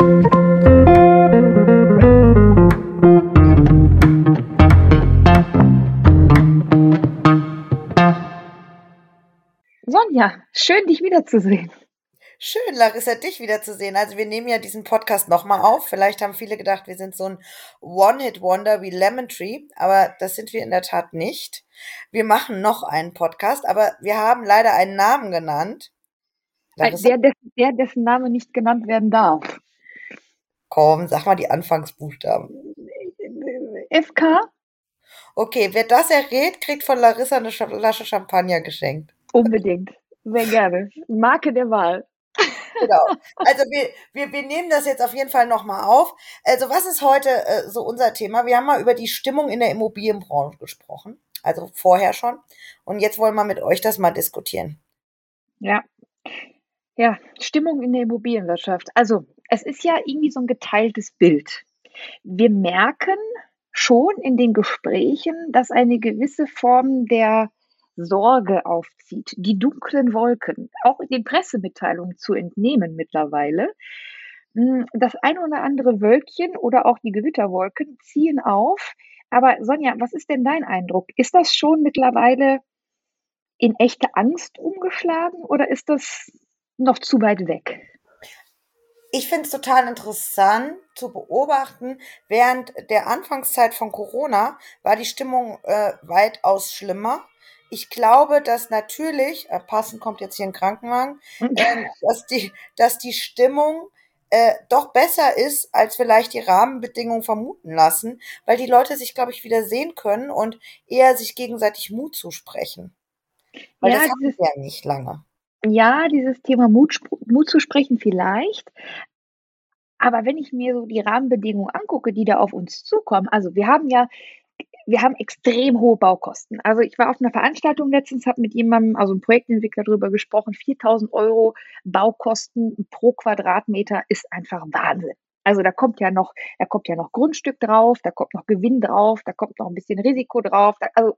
Sonja, schön dich wiederzusehen. Schön, Larissa, dich wiederzusehen. Also wir nehmen ja diesen Podcast nochmal auf. Vielleicht haben viele gedacht, wir sind so ein One-Hit-Wonder wie Lemon Tree, aber das sind wir in der Tat nicht. Wir machen noch einen Podcast, aber wir haben leider einen Namen genannt. Der, dessen, der, dessen Name nicht genannt werden darf. Komm, sag mal die Anfangsbuchstaben. FK? Okay, wer das errät, kriegt von Larissa eine Flasche Champagner geschenkt. Unbedingt. Sehr gerne. Marke der Wahl. Genau. Also wir, wir, wir nehmen das jetzt auf jeden Fall nochmal auf. Also was ist heute äh, so unser Thema? Wir haben mal über die Stimmung in der Immobilienbranche gesprochen. Also vorher schon. Und jetzt wollen wir mit euch das mal diskutieren. Ja. Ja, Stimmung in der Immobilienwirtschaft. Also es ist ja irgendwie so ein geteiltes Bild. Wir merken schon in den Gesprächen, dass eine gewisse Form der Sorge aufzieht, die dunklen Wolken, auch in den Pressemitteilungen zu entnehmen mittlerweile. Hm, das ein oder andere Wölkchen oder auch die Gewitterwolken ziehen auf. Aber Sonja, was ist denn dein Eindruck? Ist das schon mittlerweile in echte Angst umgeschlagen oder ist das noch zu weit weg? Ich finde es total interessant zu beobachten, während der Anfangszeit von Corona war die Stimmung äh, weitaus schlimmer ich glaube, dass natürlich, äh, passend kommt jetzt hier ein Krankenwagen, äh, dass, die, dass die Stimmung äh, doch besser ist, als vielleicht die Rahmenbedingungen vermuten lassen, weil die Leute sich, glaube ich, wieder sehen können und eher sich gegenseitig Mut zusprechen. Weil ja, das haben wir ja nicht lange. Ja, dieses Thema Mut, Mut zu sprechen vielleicht. Aber wenn ich mir so die Rahmenbedingungen angucke, die da auf uns zukommen, also wir haben ja wir haben extrem hohe Baukosten. Also ich war auf einer Veranstaltung letztens, habe mit jemandem, also einem Projektentwickler darüber gesprochen, 4000 Euro Baukosten pro Quadratmeter ist einfach Wahnsinn. Also da kommt ja noch, da kommt ja noch Grundstück drauf, da kommt noch Gewinn drauf, da kommt noch ein bisschen Risiko drauf. Da, also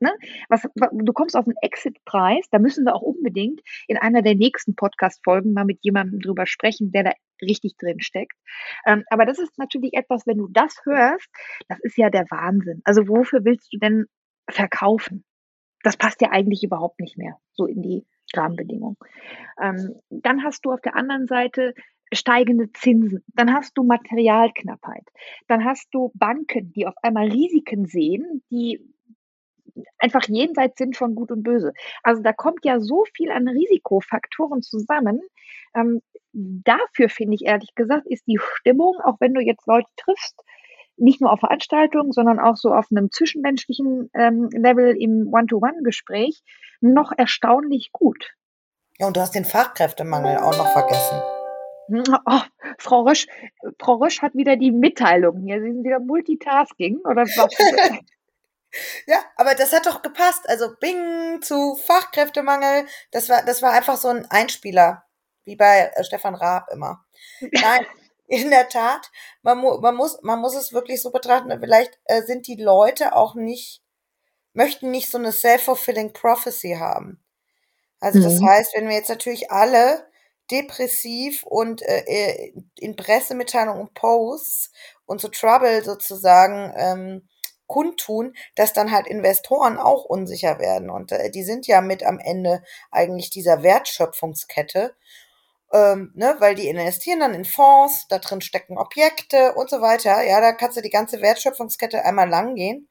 Ne? Was, du kommst auf einen Exit-Preis, da müssen wir auch unbedingt in einer der nächsten Podcast-Folgen mal mit jemandem drüber sprechen, der da richtig drin steckt. Ähm, aber das ist natürlich etwas, wenn du das hörst, das ist ja der Wahnsinn. Also wofür willst du denn verkaufen? Das passt ja eigentlich überhaupt nicht mehr so in die Rahmenbedingungen. Ähm, dann hast du auf der anderen Seite steigende Zinsen, dann hast du Materialknappheit, dann hast du Banken, die auf einmal Risiken sehen, die einfach jenseits sind von Gut und Böse. Also da kommt ja so viel an Risikofaktoren zusammen. Ähm, dafür finde ich ehrlich gesagt, ist die Stimmung, auch wenn du jetzt Leute triffst, nicht nur auf Veranstaltungen, sondern auch so auf einem zwischenmenschlichen ähm, Level im One-to-One-Gespräch noch erstaunlich gut. Ja, und du hast den Fachkräftemangel auch noch vergessen. Oh, Frau Rösch, Frau Rösch hat wieder die Mitteilung hier. Sie sind wieder Multitasking oder was? Ja, aber das hat doch gepasst. Also Bing zu Fachkräftemangel, das war, das war einfach so ein Einspieler, wie bei äh, Stefan Raab immer. Nein, in der Tat, man, mu man, muss, man muss es wirklich so betrachten, vielleicht äh, sind die Leute auch nicht, möchten nicht so eine self-fulfilling prophecy haben. Also das mhm. heißt, wenn wir jetzt natürlich alle depressiv und äh, äh in Pressemitteilungen und Posts und so Trouble sozusagen ähm, kundtun, dass dann halt Investoren auch unsicher werden. Und äh, die sind ja mit am Ende eigentlich dieser Wertschöpfungskette. Ähm, ne, weil die investieren dann in Fonds, da drin stecken Objekte und so weiter. Ja, da kannst du die ganze Wertschöpfungskette einmal lang gehen.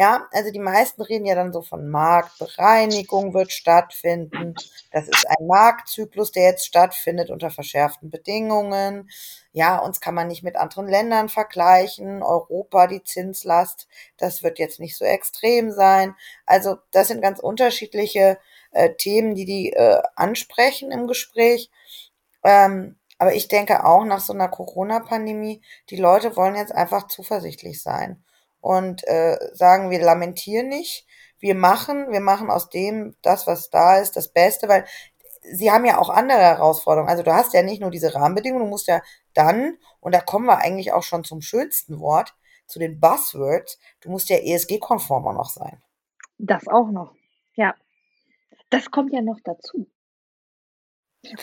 Ja, also die meisten reden ja dann so von Marktbereinigung wird stattfinden. Das ist ein Marktzyklus, der jetzt stattfindet unter verschärften Bedingungen. Ja, uns kann man nicht mit anderen Ländern vergleichen. Europa, die Zinslast, das wird jetzt nicht so extrem sein. Also das sind ganz unterschiedliche äh, Themen, die die äh, ansprechen im Gespräch. Ähm, aber ich denke auch nach so einer Corona-Pandemie, die Leute wollen jetzt einfach zuversichtlich sein und äh, sagen, wir lamentieren nicht, wir machen, wir machen aus dem das, was da ist, das Beste, weil sie haben ja auch andere Herausforderungen. Also du hast ja nicht nur diese Rahmenbedingungen, du musst ja dann, und da kommen wir eigentlich auch schon zum schönsten Wort, zu den Buzzwords, du musst ja ESG-konformer noch sein. Das auch noch, ja. Das kommt ja noch dazu.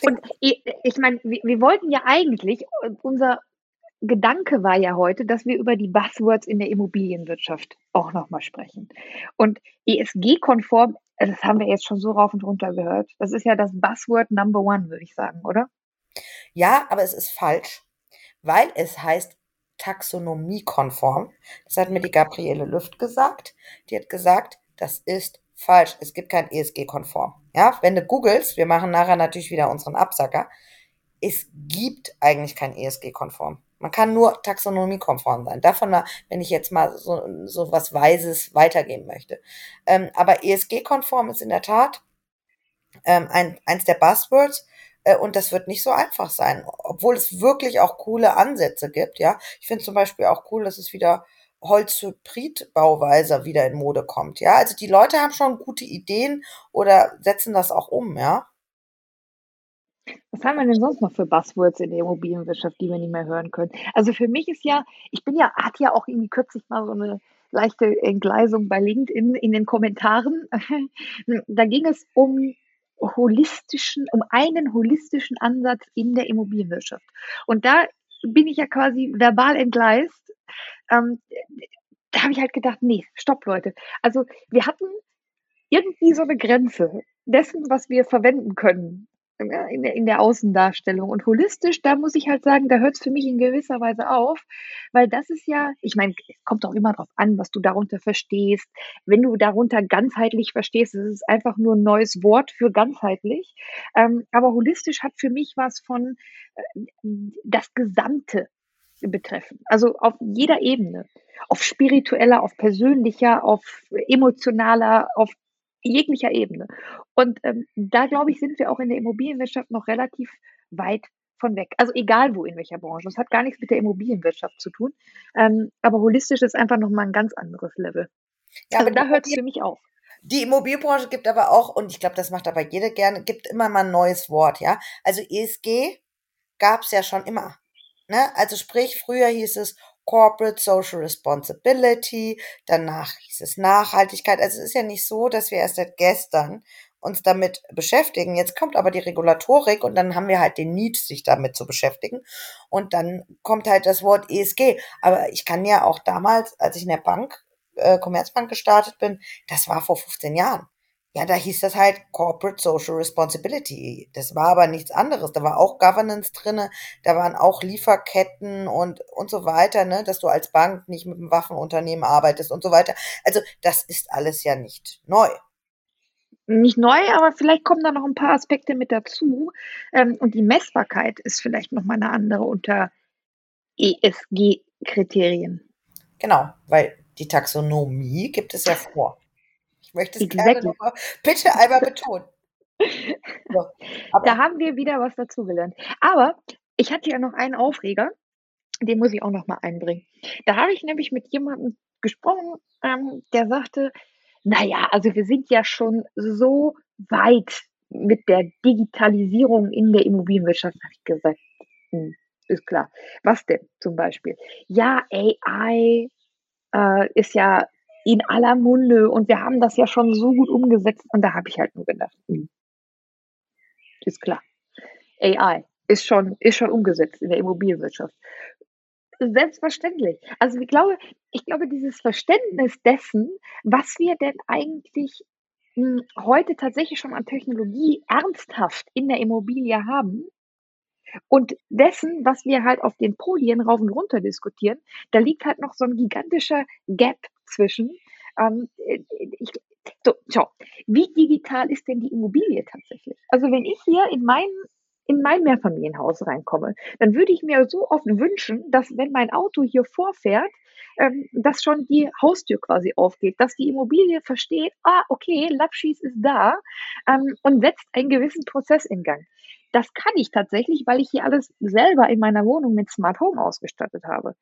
Und ich, meine, wir, wir wollten ja eigentlich, unser Gedanke war ja heute, dass wir über die Buzzwords in der Immobilienwirtschaft auch nochmal sprechen. Und ESG-konform, das haben wir jetzt schon so rauf und runter gehört. Das ist ja das Buzzword Number One, würde ich sagen, oder? Ja, aber es ist falsch, weil es heißt taxonomiekonform. Das hat mir die Gabriele Lüft gesagt. Die hat gesagt, das ist falsch. Es gibt kein ESG-konform. Ja, wenn du googelst, wir machen nachher natürlich wieder unseren Absacker. Es gibt eigentlich kein ESG-konform. Man kann nur taxonomiekonform sein. Davon, wenn ich jetzt mal so, so was Weises weitergeben möchte. Ähm, aber ESG-konform ist in der Tat ähm, ein, eins der Buzzwords. Äh, und das wird nicht so einfach sein, obwohl es wirklich auch coole Ansätze gibt. Ja, ich finde zum Beispiel auch cool, dass es wieder Holz-Hybrid-Bauweise wieder in Mode kommt. Ja, also die Leute haben schon gute Ideen oder setzen das auch um. Ja. Was haben wir denn sonst noch für Buzzwords in der Immobilienwirtschaft, die wir nicht mehr hören können? Also für mich ist ja, ich bin ja, hat ja auch irgendwie kürzlich mal so eine leichte Entgleisung bei LinkedIn in den Kommentaren. da ging es um holistischen, um einen holistischen Ansatz in der Immobilienwirtschaft. Und da bin ich ja quasi verbal entgleist. Ähm, da habe ich halt gedacht, nee, stopp, Leute. Also wir hatten irgendwie so eine Grenze dessen, was wir verwenden können in der, in der Außendarstellung. Und holistisch, da muss ich halt sagen, da hört es für mich in gewisser Weise auf, weil das ist ja, ich meine, es kommt auch immer darauf an, was du darunter verstehst. Wenn du darunter ganzheitlich verstehst, ist es einfach nur ein neues Wort für ganzheitlich. Ähm, aber holistisch hat für mich was von äh, das Gesamte betreffen. Also auf jeder Ebene. Auf spiritueller, auf persönlicher, auf emotionaler, auf jeglicher Ebene. Und ähm, da glaube ich, sind wir auch in der Immobilienwirtschaft noch relativ weit von weg. Also egal wo, in welcher Branche. Das hat gar nichts mit der Immobilienwirtschaft zu tun. Ähm, aber holistisch ist einfach nochmal ein ganz anderes Level. Ja, also da hört es für mich auf. Die Immobilienbranche gibt aber auch, und ich glaube, das macht aber jeder gerne, gibt immer mal ein neues Wort, ja. Also ESG gab es ja schon immer. Ne? Also sprich, früher hieß es Corporate Social Responsibility, danach hieß es Nachhaltigkeit. Also es ist ja nicht so, dass wir erst seit gestern uns damit beschäftigen. Jetzt kommt aber die Regulatorik und dann haben wir halt den Need, sich damit zu beschäftigen. Und dann kommt halt das Wort ESG. Aber ich kann ja auch damals, als ich in der Bank, äh, Commerzbank gestartet bin, das war vor 15 Jahren. Ja, da hieß das halt Corporate Social Responsibility. Das war aber nichts anderes. Da war auch Governance drinne, da waren auch Lieferketten und, und so weiter, ne, dass du als Bank nicht mit einem Waffenunternehmen arbeitest und so weiter. Also, das ist alles ja nicht neu. Nicht neu, aber vielleicht kommen da noch ein paar Aspekte mit dazu. Ähm, und die Messbarkeit ist vielleicht noch mal eine andere unter ESG-Kriterien. Genau, weil die Taxonomie gibt es ja vor möchte es exactly. gerne nochmal bitte einmal betonen. So, da haben wir wieder was dazugelernt. Aber ich hatte ja noch einen Aufreger, den muss ich auch noch mal einbringen. Da habe ich nämlich mit jemandem gesprochen, ähm, der sagte, naja, also wir sind ja schon so weit mit der Digitalisierung in der Immobilienwirtschaft, habe ich gesagt, hm, ist klar. Was denn zum Beispiel? Ja, AI äh, ist ja in aller Munde und wir haben das ja schon so gut umgesetzt und da habe ich halt nur gedacht, hm, ist klar. AI ist schon, ist schon umgesetzt in der Immobilienwirtschaft. Selbstverständlich. Also ich glaube, ich glaube, dieses Verständnis dessen, was wir denn eigentlich hm, heute tatsächlich schon an Technologie ernsthaft in der Immobilie haben, und dessen, was wir halt auf den Polien rauf und runter diskutieren, da liegt halt noch so ein gigantischer Gap zwischen. Ähm, äh, ich, so, schau, wie digital ist denn die Immobilie tatsächlich? Also wenn ich hier in mein, in mein Mehrfamilienhaus reinkomme, dann würde ich mir so oft wünschen, dass wenn mein Auto hier vorfährt, ähm, dass schon die Haustür quasi aufgeht, dass die Immobilie versteht, ah, okay, Lapschis ist da ähm, und setzt einen gewissen Prozess in Gang. Das kann ich tatsächlich, weil ich hier alles selber in meiner Wohnung mit Smart Home ausgestattet habe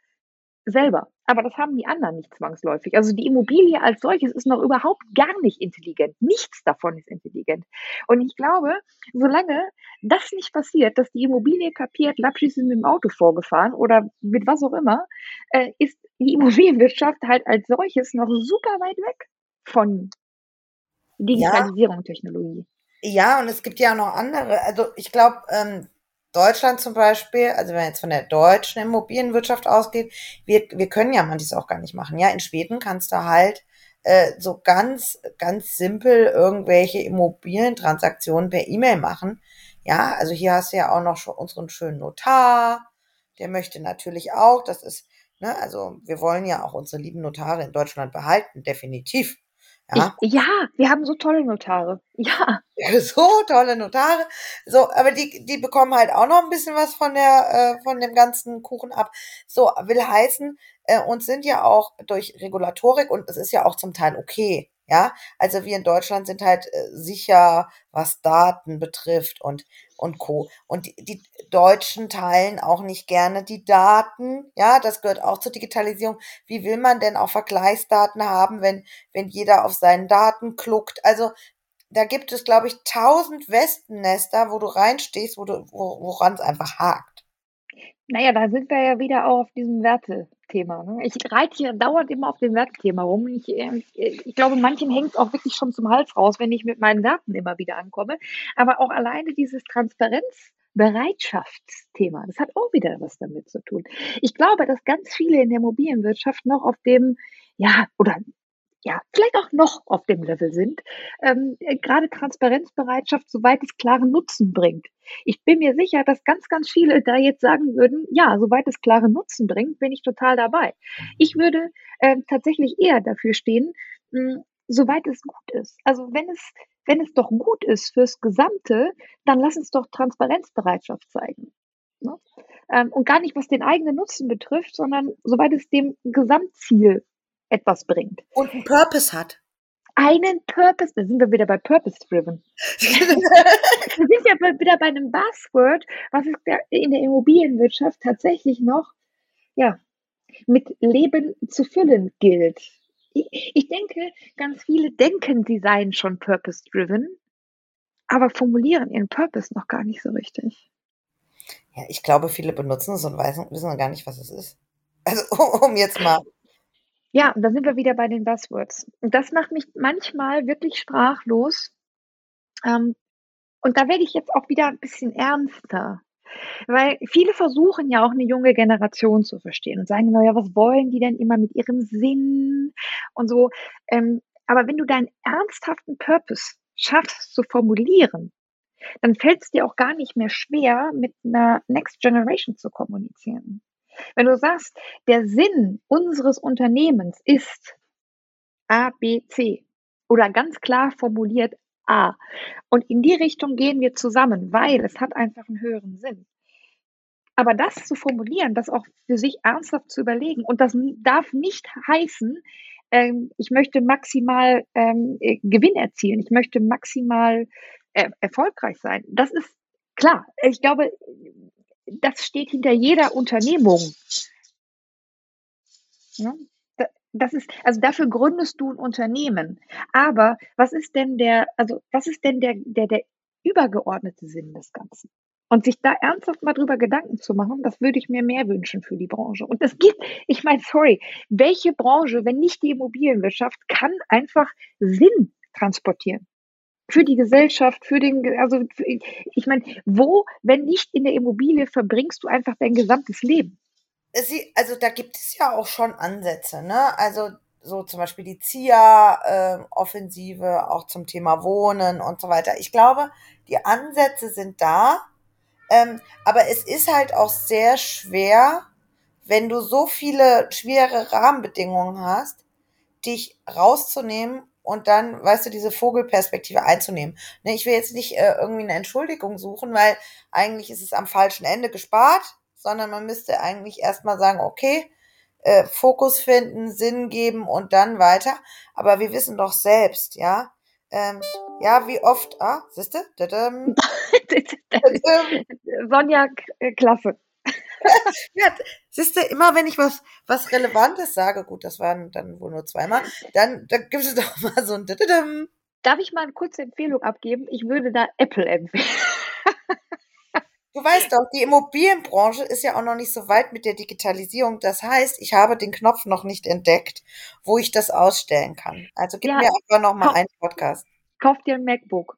selber. Aber das haben die anderen nicht zwangsläufig. Also die Immobilie als solches ist noch überhaupt gar nicht intelligent. Nichts davon ist intelligent. Und ich glaube, solange das nicht passiert, dass die Immobilie kapiert, Lapschis ist mit dem Auto vorgefahren oder mit was auch immer, äh, ist die Immobilienwirtschaft halt als solches noch super weit weg von Digitalisierung ja. und Technologie. Ja, und es gibt ja auch noch andere. Also ich glaube, ähm, Deutschland zum Beispiel, also wenn man jetzt von der deutschen Immobilienwirtschaft ausgeht, wir, wir können ja manches auch gar nicht machen. Ja, in Schweden kannst du halt äh, so ganz, ganz simpel irgendwelche Immobilientransaktionen per E-Mail machen. Ja, also hier hast du ja auch noch schon unseren schönen Notar. Der möchte natürlich auch, das ist, ne, also wir wollen ja auch unsere lieben Notare in Deutschland behalten, definitiv. Ja, ich, ja wir haben so tolle Notare. Ja. So tolle Notare. So, aber die, die bekommen halt auch noch ein bisschen was von der, äh, von dem ganzen Kuchen ab. So, will heißen, äh, uns sind ja auch durch Regulatorik und es ist ja auch zum Teil okay. Ja, also wir in Deutschland sind halt äh, sicher, was Daten betrifft und, und Co. Und die, die Deutschen teilen auch nicht gerne die Daten. Ja, das gehört auch zur Digitalisierung. Wie will man denn auch Vergleichsdaten haben, wenn, wenn jeder auf seinen Daten kluckt? Also da gibt es, glaube ich, tausend Wespennester, wo du reinstehst, wo du, wo, woran es einfach hakt. Naja, da sind wir ja wieder auch auf diesem Werte, Thema. Ne? Ich reite hier dauernd immer auf dem Wertthema rum. Ich, äh, ich glaube, manchen hängt es auch wirklich schon zum Hals raus, wenn ich mit meinen Daten immer wieder ankomme. Aber auch alleine dieses Transparenzbereitschaftsthema, das hat auch wieder was damit zu tun. Ich glaube, dass ganz viele in der Immobilienwirtschaft noch auf dem, ja, oder ja, vielleicht auch noch auf dem Level sind, ähm, äh, gerade Transparenzbereitschaft, soweit es klaren Nutzen bringt. Ich bin mir sicher, dass ganz, ganz viele da jetzt sagen würden, ja, soweit es klaren Nutzen bringt, bin ich total dabei. Ich würde ähm, tatsächlich eher dafür stehen, mh, hm, soweit es gut ist. Also wenn es, wenn es doch gut ist fürs Gesamte, dann lass uns doch Transparenzbereitschaft zeigen. Ne? Ähm, und gar nicht, was den eigenen Nutzen betrifft, sondern soweit es dem Gesamtziel etwas bringt. Und einen Purpose hat. Einen Purpose, da sind wir wieder bei Purpose Driven. wir sind ja wieder bei einem Buzzword, was es in der Immobilienwirtschaft tatsächlich noch, ja, mit Leben zu füllen gilt. Ich, ich denke, ganz viele denken, sie seien schon Purpose Driven, aber formulieren ihren Purpose noch gar nicht so richtig. Ja, ich glaube, viele benutzen es und wissen gar nicht, was es ist. Also, um jetzt mal ja, da sind wir wieder bei den Buzzwords. Und das macht mich manchmal wirklich sprachlos. Ähm, und da werde ich jetzt auch wieder ein bisschen ernster. Weil viele versuchen ja auch eine junge Generation zu verstehen und sagen, naja, was wollen die denn immer mit ihrem Sinn und so. Ähm, aber wenn du deinen ernsthaften Purpose schaffst zu formulieren, dann fällt es dir auch gar nicht mehr schwer, mit einer Next Generation zu kommunizieren. Wenn du sagst, der Sinn unseres Unternehmens ist A, B, C oder ganz klar formuliert A und in die Richtung gehen wir zusammen, weil es hat einfach einen höheren Sinn. Aber das zu formulieren, das auch für sich ernsthaft zu überlegen und das darf nicht heißen, ähm, ich möchte maximal ähm, äh, Gewinn erzielen, ich möchte maximal äh, erfolgreich sein. Das ist klar. Ich glaube, das steht hinter jeder Unternehmung. Ja, das ist, also dafür gründest du ein Unternehmen. Aber was ist denn der, also was ist denn der, der, der übergeordnete Sinn des Ganzen? Und sich da ernsthaft mal drüber Gedanken zu machen, das würde ich mir mehr wünschen für die Branche. Und es gibt, ich meine, sorry, welche Branche, wenn nicht die Immobilienwirtschaft, kann einfach Sinn transportieren? Für die Gesellschaft, für den, also ich meine, wo, wenn nicht in der Immobilie, verbringst du einfach dein gesamtes Leben? Sie, also da gibt es ja auch schon Ansätze, ne? Also so zum Beispiel die ZIA-Offensive, äh, auch zum Thema Wohnen und so weiter. Ich glaube, die Ansätze sind da, ähm, aber es ist halt auch sehr schwer, wenn du so viele schwere Rahmenbedingungen hast, dich rauszunehmen und dann, weißt du, diese Vogelperspektive einzunehmen. Ne, ich will jetzt nicht äh, irgendwie eine Entschuldigung suchen, weil eigentlich ist es am falschen Ende gespart, sondern man müsste eigentlich erstmal sagen, okay, äh, Fokus finden, Sinn geben und dann weiter. Aber wir wissen doch selbst, ja, ähm, ja, wie oft, ah, siehste? Sonja, äh, klasse. ja, siehst du, immer wenn ich was, was Relevantes sage, gut, das waren dann wohl nur zweimal, dann, dann gibt es doch mal so ein Dididim. Darf ich mal eine kurze Empfehlung abgeben? Ich würde da Apple empfehlen. Du weißt doch, die Immobilienbranche ist ja auch noch nicht so weit mit der Digitalisierung. Das heißt, ich habe den Knopf noch nicht entdeckt, wo ich das ausstellen kann. Also gib ja, mir einfach noch mal einen Podcast. Kauf dir ein MacBook.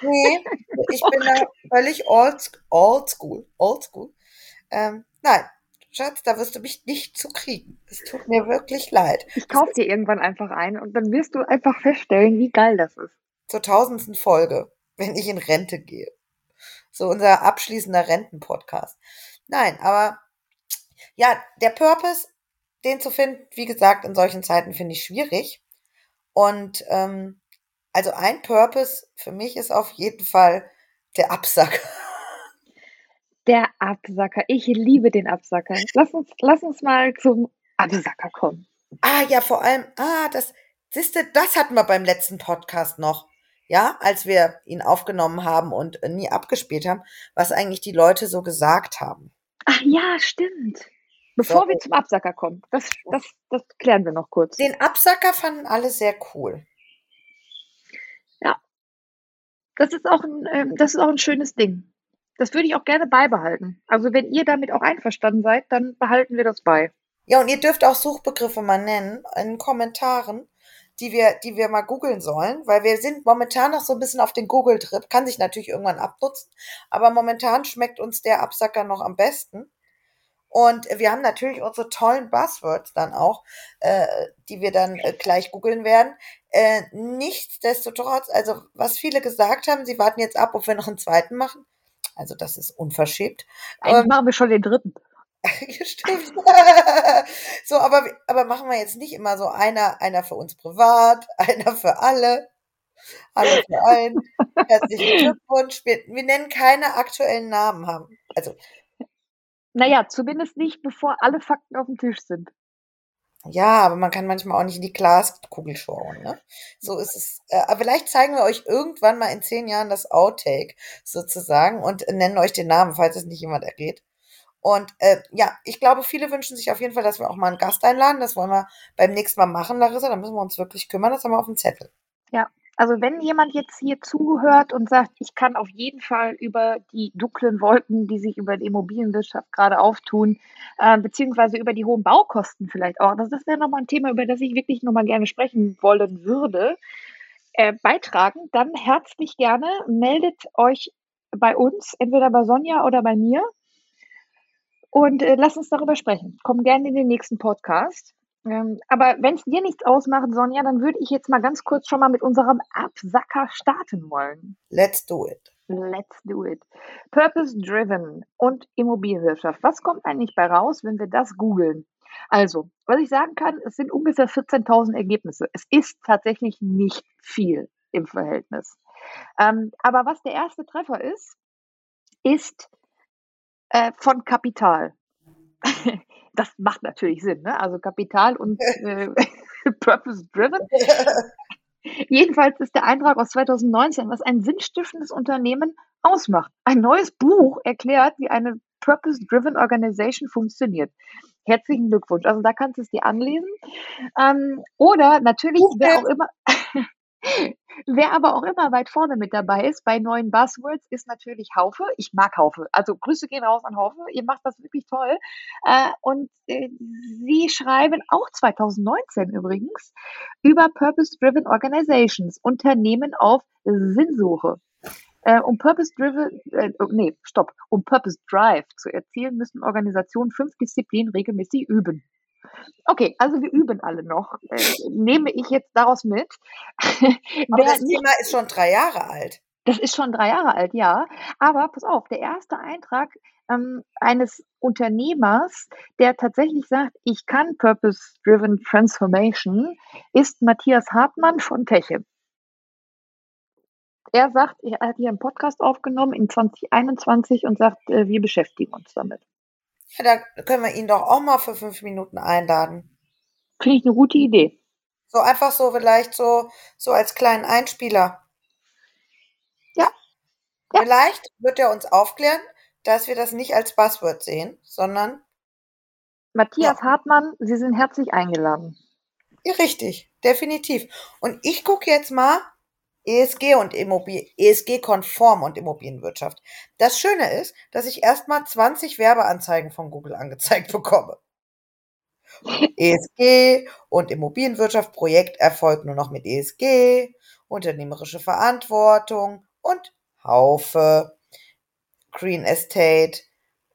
Nee, ich bin da völlig old, old school. Old school. Ähm, nein, Schatz, da wirst du mich nicht zu kriegen. Es tut mir wirklich leid. Ich kaufe dir irgendwann einfach ein und dann wirst du einfach feststellen, wie geil das ist. Zur tausendsten Folge, wenn ich in Rente gehe. So unser abschließender Rentenpodcast. Nein, aber ja, der Purpose, den zu finden, wie gesagt, in solchen Zeiten finde ich schwierig. Und ähm, also ein Purpose für mich ist auf jeden Fall der Absacker. Der Absacker. Ich liebe den Absacker. Lass uns, lass uns mal zum Absacker kommen. Ah, ja, vor allem, ah, das, siehste, das hatten wir beim letzten Podcast noch. Ja, als wir ihn aufgenommen haben und nie abgespielt haben, was eigentlich die Leute so gesagt haben. Ach ja, stimmt. Bevor so. wir zum Absacker kommen, das, das, das klären wir noch kurz. Den Absacker fanden alle sehr cool. Ja. Das ist auch ein, äh, das ist auch ein schönes Ding. Das würde ich auch gerne beibehalten. Also wenn ihr damit auch einverstanden seid, dann behalten wir das bei. Ja, und ihr dürft auch Suchbegriffe mal nennen in Kommentaren, die wir, die wir mal googeln sollen, weil wir sind momentan noch so ein bisschen auf den Google-Trip. Kann sich natürlich irgendwann abnutzen, aber momentan schmeckt uns der Absacker noch am besten. Und wir haben natürlich unsere tollen Buzzwords dann auch, äh, die wir dann äh, gleich googeln werden. Äh, nichtsdestotrotz, also was viele gesagt haben, sie warten jetzt ab, ob wir noch einen zweiten machen. Also das ist unverschämt. Eigentlich ähm, machen wir schon den dritten. Stimmt. so, aber, aber machen wir jetzt nicht immer so einer, einer für uns privat, einer für alle, alle für einen. Herzlichen Glückwunsch. Wir, wir nennen keine aktuellen Namen haben. Also. Naja, zumindest nicht, bevor alle Fakten auf dem Tisch sind. Ja, aber man kann manchmal auch nicht in die Glaskugel schauen. Ne? So ist es. Äh, aber vielleicht zeigen wir euch irgendwann mal in zehn Jahren das Outtake sozusagen und nennen euch den Namen, falls es nicht jemand ergeht. Und äh, ja, ich glaube, viele wünschen sich auf jeden Fall, dass wir auch mal einen Gast einladen. Das wollen wir beim nächsten Mal machen, Larissa. Da müssen wir uns wirklich kümmern. Das haben wir auf dem Zettel. Ja, also wenn jemand jetzt hier zuhört und sagt, ich kann auf jeden Fall über die dunklen Wolken, die sich über die Immobilienwirtschaft gerade auftun, äh, beziehungsweise über die hohen Baukosten vielleicht auch, das, wäre nochmal ein Thema, über das ich wirklich nochmal gerne sprechen wollen würde, äh, beitragen, dann herzlich gerne meldet euch bei uns, entweder bei Sonja oder bei mir und äh, lasst uns darüber sprechen. Komm gerne in den nächsten Podcast. Ähm, aber wenn es dir nichts ausmacht, Sonja, dann würde ich jetzt mal ganz kurz schon mal mit unserem Absacker starten wollen. Let's do it. Let's do it. Purpose Driven und Immobilienwirtschaft. Was kommt eigentlich bei raus, wenn wir das googeln? Also, was ich sagen kann, es sind ungefähr 14.000 Ergebnisse. Es ist tatsächlich nicht viel im Verhältnis. Ähm, aber was der erste Treffer ist, ist äh, von Kapital. das macht natürlich Sinn, ne? Also Kapital und äh, Purpose Driven. Jedenfalls ist der Eintrag aus 2019, was ein sinnstiftendes Unternehmen ausmacht. Ein neues Buch erklärt, wie eine Purpose-Driven Organization funktioniert. Herzlichen Glückwunsch. Also da kannst du es dir anlesen. Ähm, oder natürlich, wer auch immer, Wer aber auch immer weit vorne mit dabei ist bei neuen Buzzwords, ist natürlich Haufe. Ich mag Haufe. Also Grüße gehen raus an Haufe. Ihr macht das wirklich toll. Äh, und äh, sie schreiben auch 2019 übrigens über Purpose-Driven Organizations, Unternehmen auf Sinnsuche. Äh, um Purpose Driven, oh, nee, stopp, um Purpose Drive zu erzielen, müssen Organisationen fünf Disziplinen regelmäßig üben. Okay, also wir üben alle noch. Äh, nehme ich jetzt daraus mit. Aber das Thema ist schon drei Jahre alt. Das ist schon drei Jahre alt, ja. Aber pass auf, der erste Eintrag ähm, eines Unternehmers, der tatsächlich sagt, ich kann Purpose-Driven Transformation, ist Matthias Hartmann von Teche. Er sagt, er hat hier einen Podcast aufgenommen in 2021 und sagt, äh, wir beschäftigen uns damit. Ja, da können wir ihn doch auch mal für fünf Minuten einladen. Finde ich eine gute Idee. So einfach so vielleicht so, so als kleinen Einspieler. Ja. ja. Vielleicht wird er uns aufklären, dass wir das nicht als Buzzword sehen, sondern Matthias ja. Hartmann, Sie sind herzlich eingeladen. Ja, richtig, definitiv. Und ich gucke jetzt mal, ESG und Immobilien, ESG-konform und Immobilienwirtschaft. Das Schöne ist, dass ich erstmal 20 Werbeanzeigen von Google angezeigt bekomme. ESG und Immobilienwirtschaft, Projekterfolg nur noch mit ESG, unternehmerische Verantwortung und Haufe, Green Estate,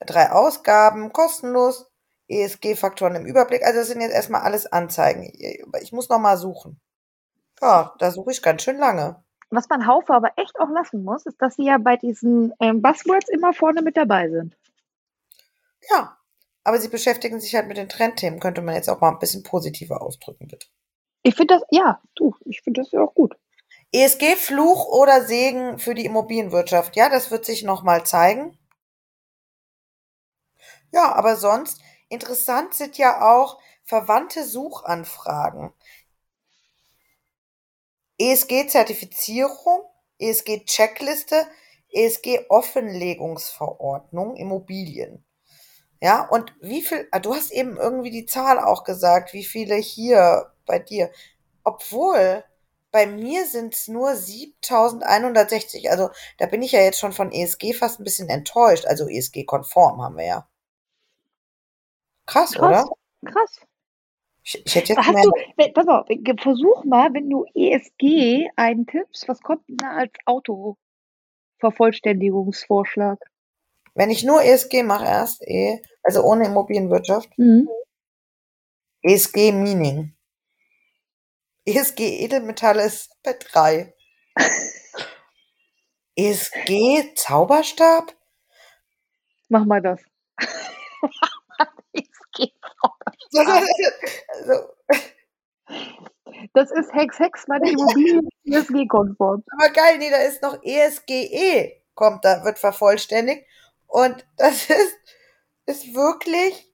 drei Ausgaben, kostenlos, ESG-Faktoren im Überblick. Also das sind jetzt erstmal alles Anzeigen. Ich muss noch mal suchen. Ja, da suche ich ganz schön lange. Was man Haufe aber echt auch lassen muss, ist, dass sie ja bei diesen ähm, Buzzwords immer vorne mit dabei sind. Ja, aber sie beschäftigen sich halt mit den Trendthemen. Könnte man jetzt auch mal ein bisschen positiver ausdrücken, bitte. Ich finde das, ja, du, ich finde das ja auch gut. ESG, Fluch oder Segen für die Immobilienwirtschaft. Ja, das wird sich nochmal zeigen. Ja, aber sonst interessant sind ja auch verwandte Suchanfragen. ESG-Zertifizierung, ESG-Checkliste, ESG-Offenlegungsverordnung, Immobilien. Ja, und wie viel, ah, du hast eben irgendwie die Zahl auch gesagt, wie viele hier bei dir. Obwohl, bei mir sind es nur 7160. Also da bin ich ja jetzt schon von ESG fast ein bisschen enttäuscht. Also ESG-konform haben wir ja. Krass, Krass, oder? krass. Ich, ich hätte jetzt Hast du, wenn- pass auf, versuch mal, wenn du ESG eintippst, was kommt denn da als Autovervollständigungsvorschlag? Wenn ich nur ESG mache erst, eh, also ohne Immobilienwirtschaft, Mhm. ESG Mining. ESG Edelmetalle ist bei drei. ESG Zauberstab? Mach mal das. ESG. also, Das ist Hex Hex, meine Immobilien ESG-konform. aber geil, nee, da ist noch ESGE, kommt da, wird vervollständigt. Und das ist, ist wirklich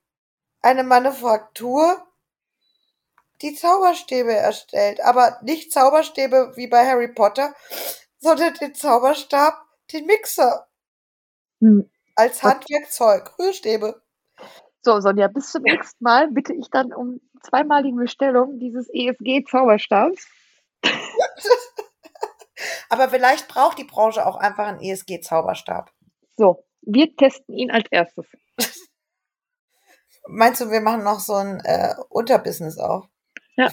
eine Manufaktur, die Zauberstäbe erstellt. Aber nicht Zauberstäbe wie bei Harry Potter, sondern den Zauberstab, den Mixer. Hm. Als? Handwerkzeug, Rührstäbe. So, Sonja, bis zum nächsten Mal bitte ich dann um zweimalige Bestellung dieses ESG-Zauberstabs. Aber vielleicht braucht die Branche auch einfach einen ESG-Zauberstab. So, wir testen ihn als erstes. Meinst du, wir machen noch so ein äh, Unterbusiness auf? Ja.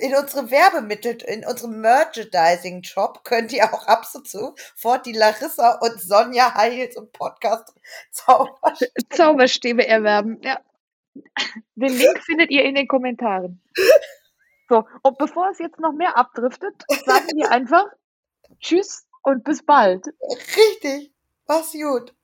In unserem Werbemittel, in unserem Merchandising-Job könnt ihr auch ab und zu fort die Larissa und Sonja Heils und Podcast zaubern. Zauberstäbe erwerben, ja. Den Link findet ihr in den Kommentaren. So, und bevor es jetzt noch mehr abdriftet, sagen wir einfach Tschüss und bis bald. Richtig. Mach's gut.